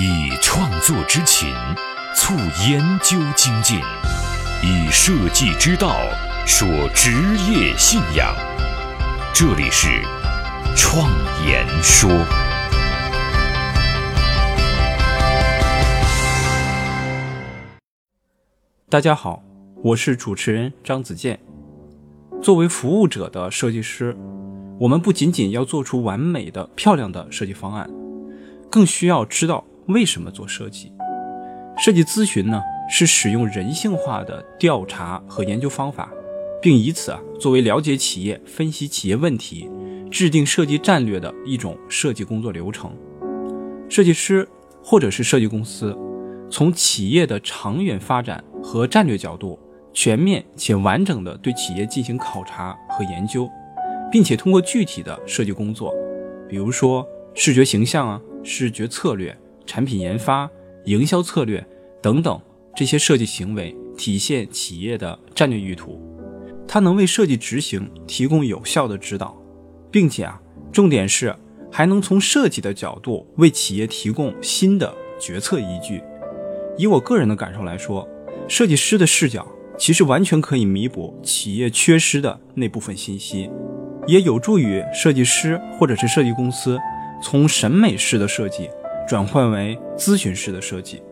以创作之情促研究精进，以设计之道说职业信仰。这里是创言说。大家好，我是主持人张子健。作为服务者的设计师，我们不仅仅要做出完美的、漂亮的设计方案，更需要知道。为什么做设计？设计咨询呢，是使用人性化的调查和研究方法，并以此啊作为了解企业、分析企业问题、制定设计战略的一种设计工作流程。设计师或者是设计公司，从企业的长远发展和战略角度，全面且完整的对企业进行考察和研究，并且通过具体的设计工作，比如说视觉形象啊、视觉策略。产品研发、营销策略等等这些设计行为，体现企业的战略意图。它能为设计执行提供有效的指导，并且啊，重点是还能从设计的角度为企业提供新的决策依据。以我个人的感受来说，设计师的视角其实完全可以弥补企业缺失的那部分信息，也有助于设计师或者是设计公司从审美式的设计。转换为咨询式的设计，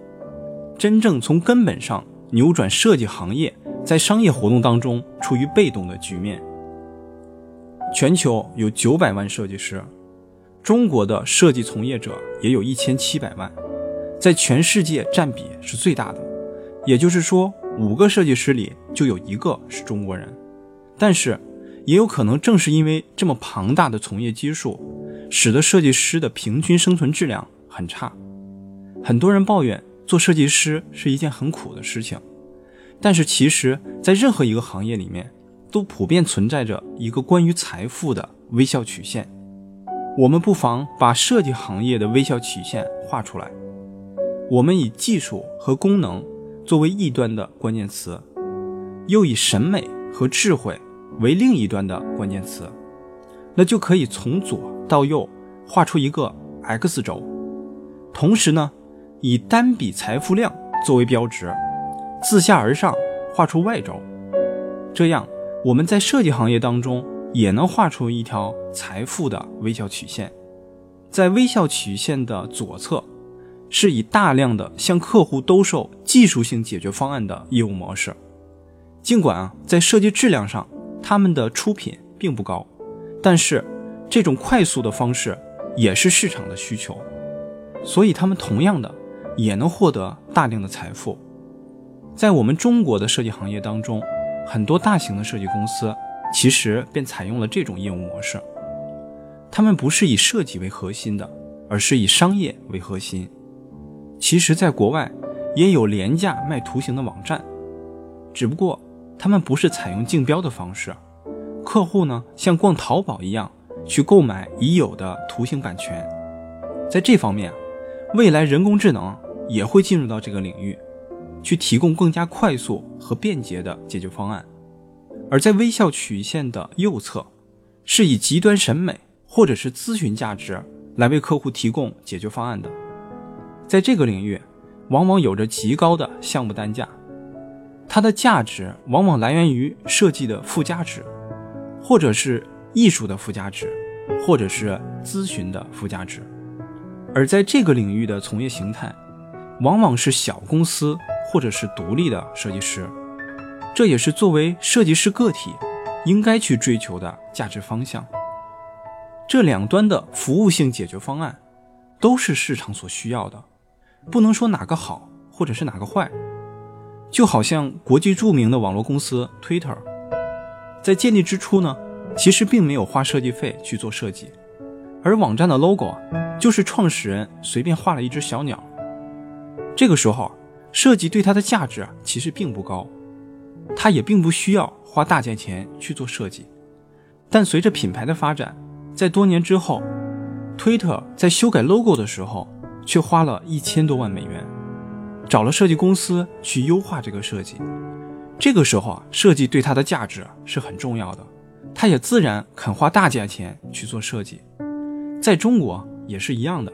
真正从根本上扭转设计行业在商业活动当中处于被动的局面。全球有九百万设计师，中国的设计从业者也有一千七百万，在全世界占比是最大的。也就是说，五个设计师里就有一个是中国人。但是，也有可能正是因为这么庞大的从业基数，使得设计师的平均生存质量。很差，很多人抱怨做设计师是一件很苦的事情，但是其实，在任何一个行业里面，都普遍存在着一个关于财富的微笑曲线。我们不妨把设计行业的微笑曲线画出来，我们以技术和功能作为一端的关键词，又以审美和智慧为另一端的关键词，那就可以从左到右画出一个 X 轴。同时呢，以单笔财富量作为标值，自下而上画出 Y 轴，这样我们在设计行业当中也能画出一条财富的微笑曲线。在微笑曲线的左侧，是以大量的向客户兜售技术性解决方案的业务模式。尽管啊，在设计质量上，他们的出品并不高，但是这种快速的方式也是市场的需求。所以，他们同样的也能获得大量的财富。在我们中国的设计行业当中，很多大型的设计公司其实便采用了这种业务模式。他们不是以设计为核心的，而是以商业为核心。其实，在国外也有廉价卖图形的网站，只不过他们不是采用竞标的方式，客户呢像逛淘宝一样去购买已有的图形版权。在这方面。未来人工智能也会进入到这个领域，去提供更加快速和便捷的解决方案。而在微笑曲线的右侧，是以极端审美或者是咨询价值来为客户提供解决方案的。在这个领域，往往有着极高的项目单价，它的价值往往来源于设计的附加值，或者是艺术的附加值，或者是咨询的附加值。而在这个领域的从业形态，往往是小公司或者是独立的设计师，这也是作为设计师个体应该去追求的价值方向。这两端的服务性解决方案，都是市场所需要的，不能说哪个好或者是哪个坏。就好像国际著名的网络公司 Twitter，在建立之初呢，其实并没有花设计费去做设计。而网站的 logo 就是创始人随便画了一只小鸟。这个时候，设计对它的价值其实并不高，它也并不需要花大价钱去做设计。但随着品牌的发展，在多年之后，推特在修改 logo 的时候，却花了一千多万美元，找了设计公司去优化这个设计。这个时候啊，设计对它的价值是很重要的，他也自然肯花大价钱去做设计。在中国也是一样的，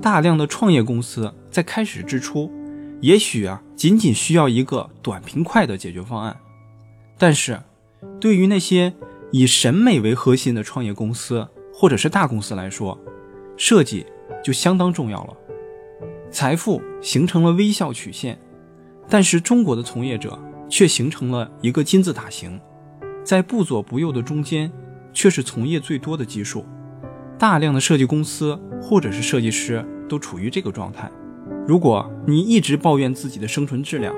大量的创业公司在开始之初，也许啊，仅仅需要一个短平快的解决方案。但是，对于那些以审美为核心的创业公司或者是大公司来说，设计就相当重要了。财富形成了微笑曲线，但是中国的从业者却形成了一个金字塔形，在不左不右的中间，却是从业最多的基数。大量的设计公司或者是设计师都处于这个状态。如果你一直抱怨自己的生存质量，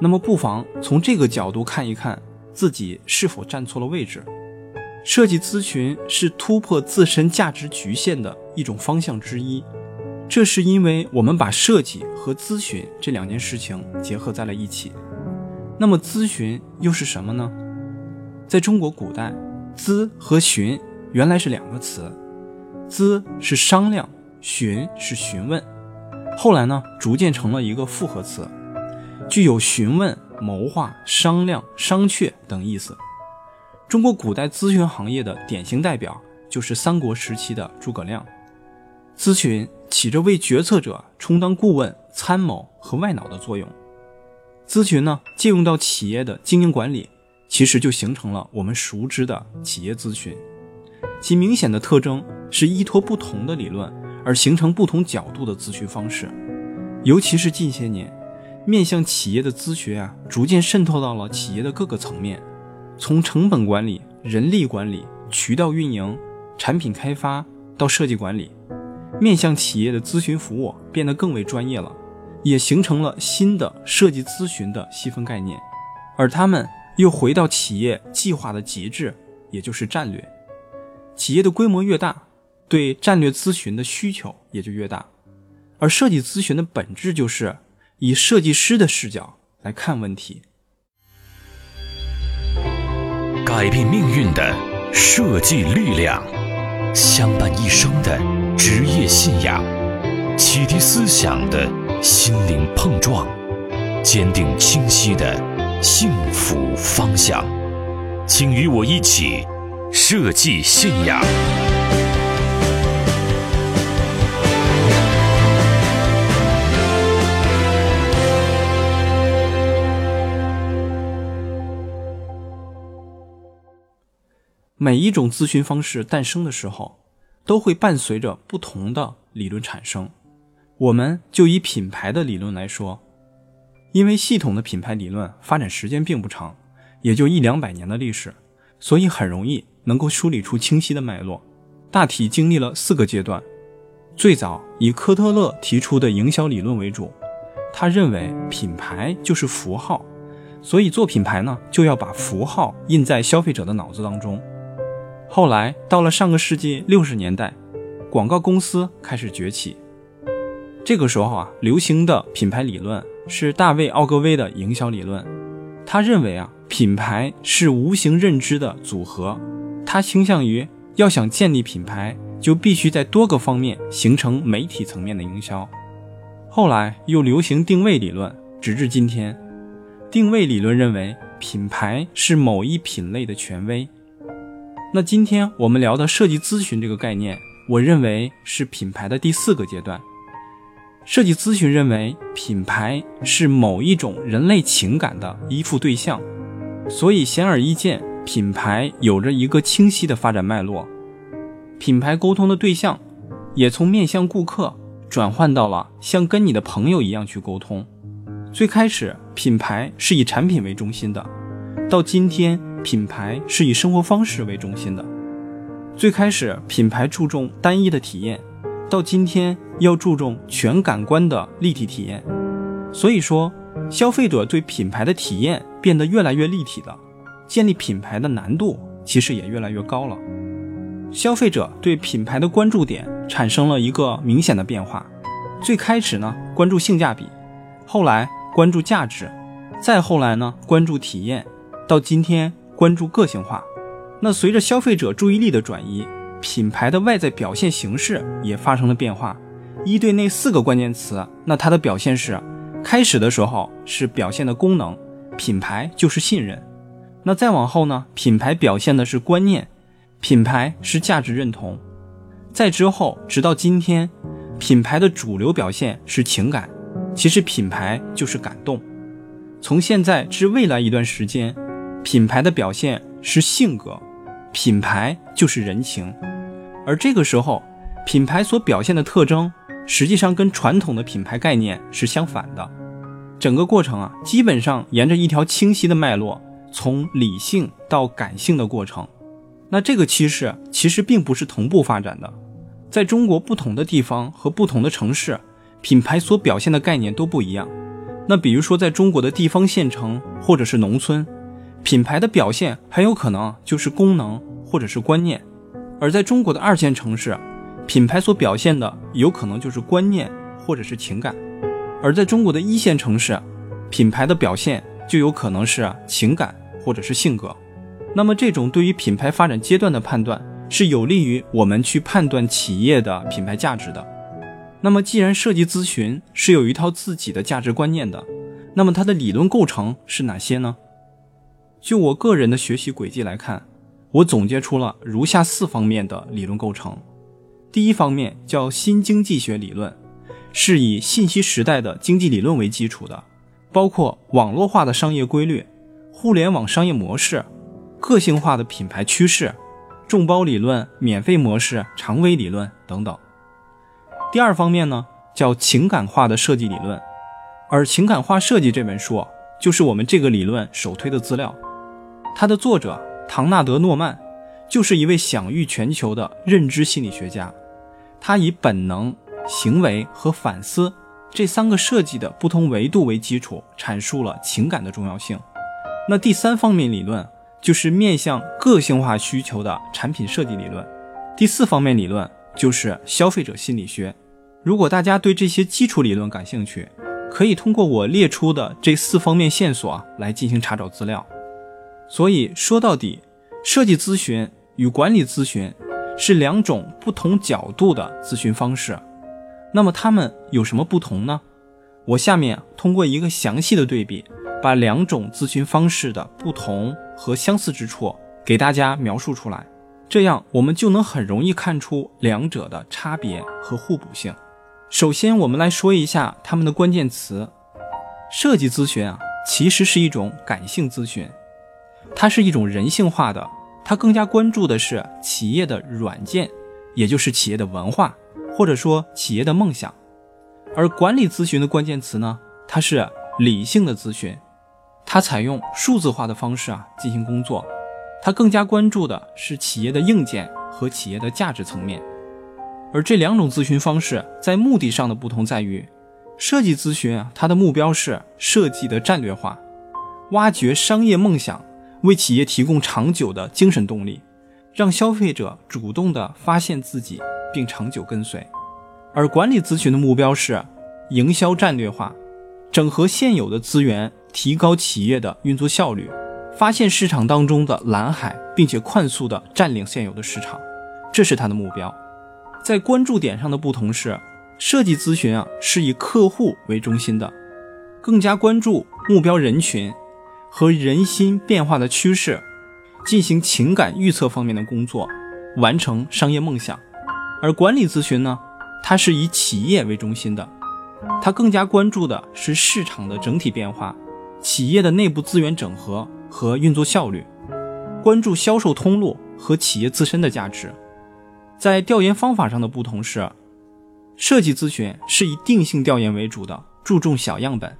那么不妨从这个角度看一看自己是否站错了位置。设计咨询是突破自身价值局限的一种方向之一，这是因为我们把设计和咨询这两件事情结合在了一起。那么咨询又是什么呢？在中国古代，咨和询原来是两个词。咨是商量，询是询问，后来呢，逐渐成了一个复合词，具有询问、谋划、商量、商榷等意思。中国古代咨询行业的典型代表就是三国时期的诸葛亮。咨询起着为决策者充当顾问、参谋和外脑的作用。咨询呢，借用到企业的经营管理，其实就形成了我们熟知的企业咨询。其明显的特征是依托不同的理论而形成不同角度的咨询方式，尤其是近些年，面向企业的咨询啊，逐渐渗透到了企业的各个层面，从成本管理、人力管理、渠道运营、产品开发到设计管理，面向企业的咨询服务变得更为专业了，也形成了新的设计咨询的细分概念，而他们又回到企业计划的极致，也就是战略。企业的规模越大，对战略咨询的需求也就越大，而设计咨询的本质就是以设计师的视角来看问题，改变命运的设计力量，相伴一生的职业信仰，启迪思想的心灵碰撞，坚定清晰的幸福方向，请与我一起。设计信仰。每一种咨询方式诞生的时候，都会伴随着不同的理论产生。我们就以品牌的理论来说，因为系统的品牌理论发展时间并不长，也就一两百年的历史，所以很容易。能够梳理出清晰的脉络，大体经历了四个阶段。最早以科特勒提出的营销理论为主，他认为品牌就是符号，所以做品牌呢就要把符号印在消费者的脑子当中。后来到了上个世纪六十年代，广告公司开始崛起，这个时候啊，流行的品牌理论是大卫奥格威的营销理论，他认为啊，品牌是无形认知的组合。他倾向于要想建立品牌，就必须在多个方面形成媒体层面的营销。后来又流行定位理论，直至今天。定位理论认为品牌是某一品类的权威。那今天我们聊的设计咨询这个概念，我认为是品牌的第四个阶段。设计咨询认为品牌是某一种人类情感的依附对象，所以显而易见。品牌有着一个清晰的发展脉络，品牌沟通的对象也从面向顾客转换到了像跟你的朋友一样去沟通。最开始，品牌是以产品为中心的，到今天，品牌是以生活方式为中心的。最开始，品牌注重单一的体验，到今天要注重全感官的立体体验。所以说，消费者对品牌的体验变得越来越立体了。建立品牌的难度其实也越来越高了，消费者对品牌的关注点产生了一个明显的变化。最开始呢，关注性价比，后来关注价值，再后来呢，关注体验，到今天关注个性化。那随着消费者注意力的转移，品牌的外在表现形式也发生了变化。一对那四个关键词，那它的表现是：开始的时候是表现的功能，品牌就是信任。那再往后呢？品牌表现的是观念，品牌是价值认同。再之后，直到今天，品牌的主流表现是情感，其实品牌就是感动。从现在至未来一段时间，品牌的表现是性格，品牌就是人情。而这个时候，品牌所表现的特征，实际上跟传统的品牌概念是相反的。整个过程啊，基本上沿着一条清晰的脉络，从理性到感性的过程。那这个趋势其实并不是同步发展的，在中国不同的地方和不同的城市，品牌所表现的概念都不一样。那比如说，在中国的地方县城或者是农村，品牌的表现很有可能就是功能或者是观念；而在中国的二线城市，品牌所表现的有可能就是观念或者是情感；而在中国的一线城市，品牌的表现就有可能是情感或者是性格。那么，这种对于品牌发展阶段的判断，是有利于我们去判断企业的品牌价值的。那么，既然设计咨询是有一套自己的价值观念的，那么它的理论构成是哪些呢？就我个人的学习轨迹来看，我总结出了如下四方面的理论构成。第一方面叫新经济学理论，是以信息时代的经济理论为基础的，包括网络化的商业规律、互联网商业模式。个性化的品牌趋势、众包理论、免费模式、长尾理论等等。第二方面呢，叫情感化的设计理论，而《情感化设计》这本书就是我们这个理论首推的资料。它的作者唐纳德·诺曼就是一位享誉全球的认知心理学家，他以本能、行为和反思这三个设计的不同维度为基础，阐述了情感的重要性。那第三方面理论。就是面向个性化需求的产品设计理论。第四方面理论就是消费者心理学。如果大家对这些基础理论感兴趣，可以通过我列出的这四方面线索来进行查找资料。所以说到底，设计咨询与管理咨询是两种不同角度的咨询方式。那么它们有什么不同呢？我下面通过一个详细的对比。把两种咨询方式的不同和相似之处给大家描述出来，这样我们就能很容易看出两者的差别和互补性。首先，我们来说一下他们的关键词。设计咨询啊，其实是一种感性咨询，它是一种人性化的，它更加关注的是企业的软件，也就是企业的文化，或者说企业的梦想。而管理咨询的关键词呢，它是理性的咨询。它采用数字化的方式啊进行工作，它更加关注的是企业的硬件和企业的价值层面。而这两种咨询方式在目的上的不同在于，设计咨询啊它的目标是设计的战略化，挖掘商业梦想，为企业提供长久的精神动力，让消费者主动的发现自己并长久跟随。而管理咨询的目标是营销战略化，整合现有的资源。提高企业的运作效率，发现市场当中的蓝海，并且快速的占领现有的市场，这是他的目标。在关注点上的不同是，设计咨询啊是以客户为中心的，更加关注目标人群和人心变化的趋势，进行情感预测方面的工作，完成商业梦想。而管理咨询呢，它是以企业为中心的，它更加关注的是市场的整体变化。企业的内部资源整合和运作效率，关注销售通路和企业自身的价值。在调研方法上的不同是，设计咨询是以定性调研为主的，注重小样本，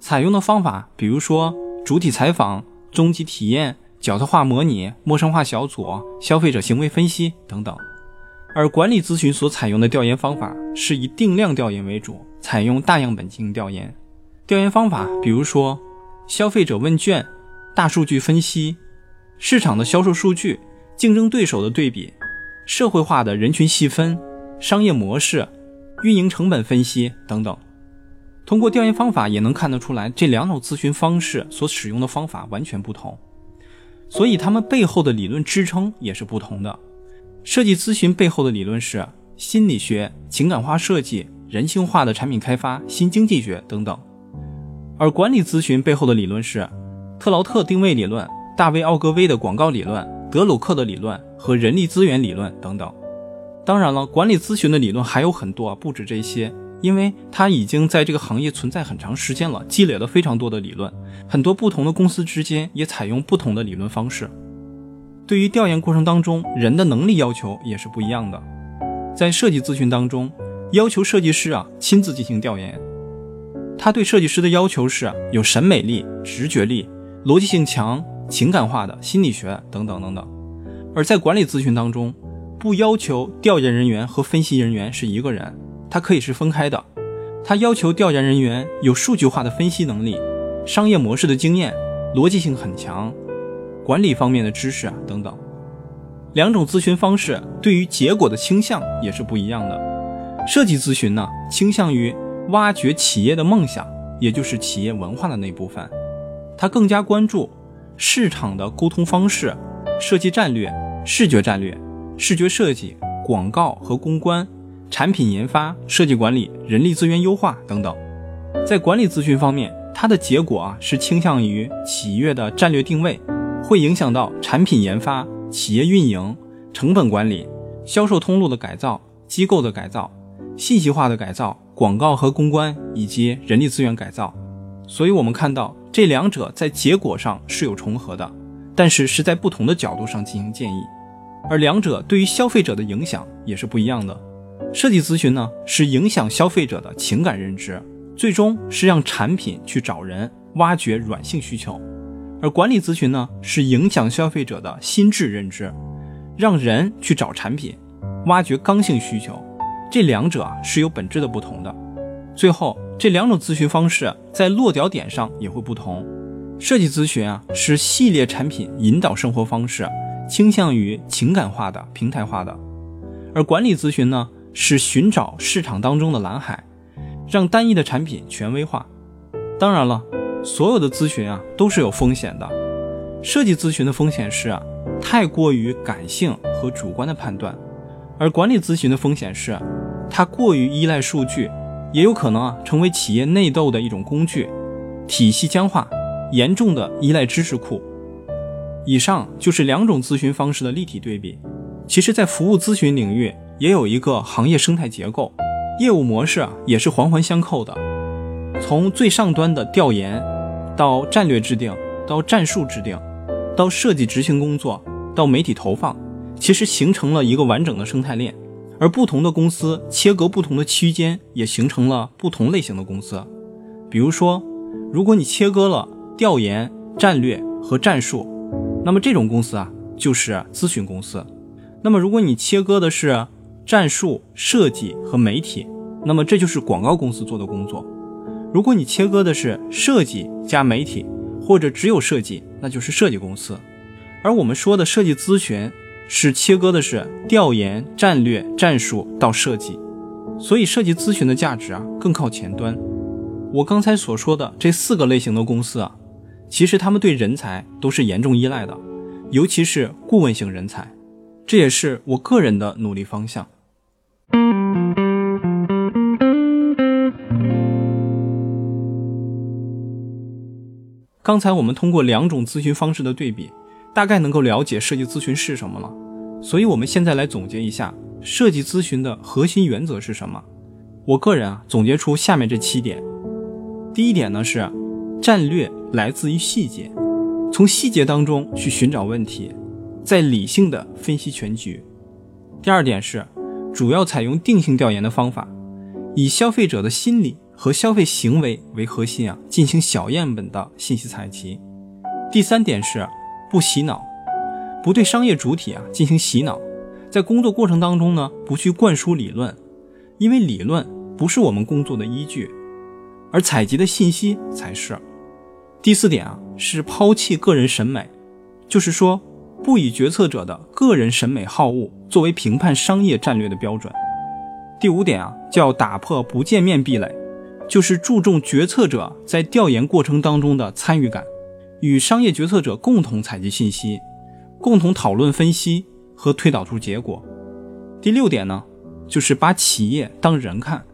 采用的方法比如说主体采访、终极体验、角色化模拟、陌生化小组、消费者行为分析等等。而管理咨询所采用的调研方法是以定量调研为主，采用大样本进行调研。调研方法比如说。消费者问卷、大数据分析、市场的销售数据、竞争对手的对比、社会化的人群细分、商业模式、运营成本分析等等。通过调研方法也能看得出来，这两种咨询方式所使用的方法完全不同，所以他们背后的理论支撑也是不同的。设计咨询背后的理论是心理学、情感化设计、人性化的产品开发、新经济学等等。而管理咨询背后的理论是特劳特定位理论、大卫奥格威的广告理论、德鲁克的理论和人力资源理论等等。当然了，管理咨询的理论还有很多，不止这些，因为它已经在这个行业存在很长时间了，积累了非常多的理论。很多不同的公司之间也采用不同的理论方式。对于调研过程当中，人的能力要求也是不一样的。在设计咨询当中，要求设计师啊亲自进行调研。他对设计师的要求是有审美力、直觉力、逻辑性强、情感化的心理学等等等等。而在管理咨询当中，不要求调研人员和分析人员是一个人，它可以是分开的。它要求调研人员有数据化的分析能力、商业模式的经验、逻辑性很强、管理方面的知识啊等等。两种咨询方式对于结果的倾向也是不一样的。设计咨询呢，倾向于挖掘企业的梦想，也就是企业文化的那部分，它更加关注市场的沟通方式、设计战略、视觉战略。视觉设计、广告和公关、产品研发、设计管理、人力资源优化等等，在管理咨询方面，它的结果啊是倾向于企业的战略定位，会影响到产品研发、企业运营、成本管理、销售通路的改造、机构的改造、信息化的改造、广告和公关以及人力资源改造。所以，我们看到这两者在结果上是有重合的，但是是在不同的角度上进行建议。而两者对于消费者的影响也是不一样的。设计咨询呢，是影响消费者的情感认知，最终是让产品去找人，挖掘软性需求；而管理咨询呢，是影响消费者的心智认知，让人去找产品，挖掘刚性需求。这两者啊是有本质的不同的。最后，这两种咨询方式在落脚点上也会不同。设计咨询啊，是系列产品引导生活方式。倾向于情感化的、平台化的，而管理咨询呢，是寻找市场当中的蓝海，让单一的产品权威化。当然了，所有的咨询啊都是有风险的。设计咨询的风险是，太过于感性和主观的判断，而管理咨询的风险是，它过于依赖数据，也有可能啊成为企业内斗的一种工具，体系僵化，严重的依赖知识库。以上就是两种咨询方式的立体对比。其实，在服务咨询领域也有一个行业生态结构，业务模式啊也是环环相扣的。从最上端的调研，到战略制定，到战术制定，到设计执行工作，到媒体投放，其实形成了一个完整的生态链。而不同的公司切割不同的区间，也形成了不同类型的公司。比如说，如果你切割了调研、战略和战术。那么这种公司啊，就是咨询公司。那么如果你切割的是战术设计和媒体，那么这就是广告公司做的工作。如果你切割的是设计加媒体，或者只有设计，那就是设计公司。而我们说的设计咨询是切割的是调研、战略、战术到设计，所以设计咨询的价值啊更靠前端。我刚才所说的这四个类型的公司啊。其实他们对人才都是严重依赖的，尤其是顾问型人才，这也是我个人的努力方向。刚才我们通过两种咨询方式的对比，大概能够了解设计咨询是什么了。所以，我们现在来总结一下设计咨询的核心原则是什么？我个人啊，总结出下面这七点。第一点呢是。战略来自于细节，从细节当中去寻找问题，再理性的分析全局。第二点是，主要采用定性调研的方法，以消费者的心理和消费行为为核心啊，进行小样本的信息采集。第三点是，不洗脑，不对商业主体啊进行洗脑，在工作过程当中呢，不去灌输理论，因为理论不是我们工作的依据，而采集的信息才是。第四点啊，是抛弃个人审美，就是说，不以决策者的个人审美好恶作为评判商业战略的标准。第五点啊，叫打破不见面壁垒，就是注重决策者在调研过程当中的参与感，与商业决策者共同采集信息，共同讨论分析和推导出结果。第六点呢，就是把企业当人看，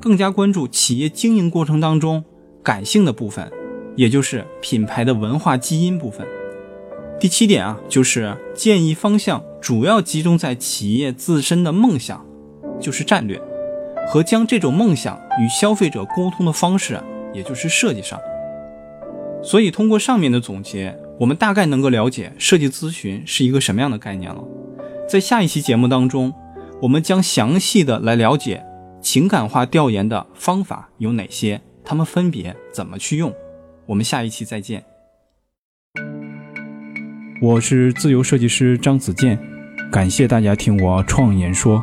更加关注企业经营过程当中感性的部分。也就是品牌的文化基因部分。第七点啊，就是建议方向主要集中在企业自身的梦想，就是战略，和将这种梦想与消费者沟通的方式，也就是设计上。所以通过上面的总结，我们大概能够了解设计咨询是一个什么样的概念了。在下一期节目当中，我们将详细的来了解情感化调研的方法有哪些，它们分别怎么去用。我们下一期再见。我是自由设计师张子健，感谢大家听我创言说。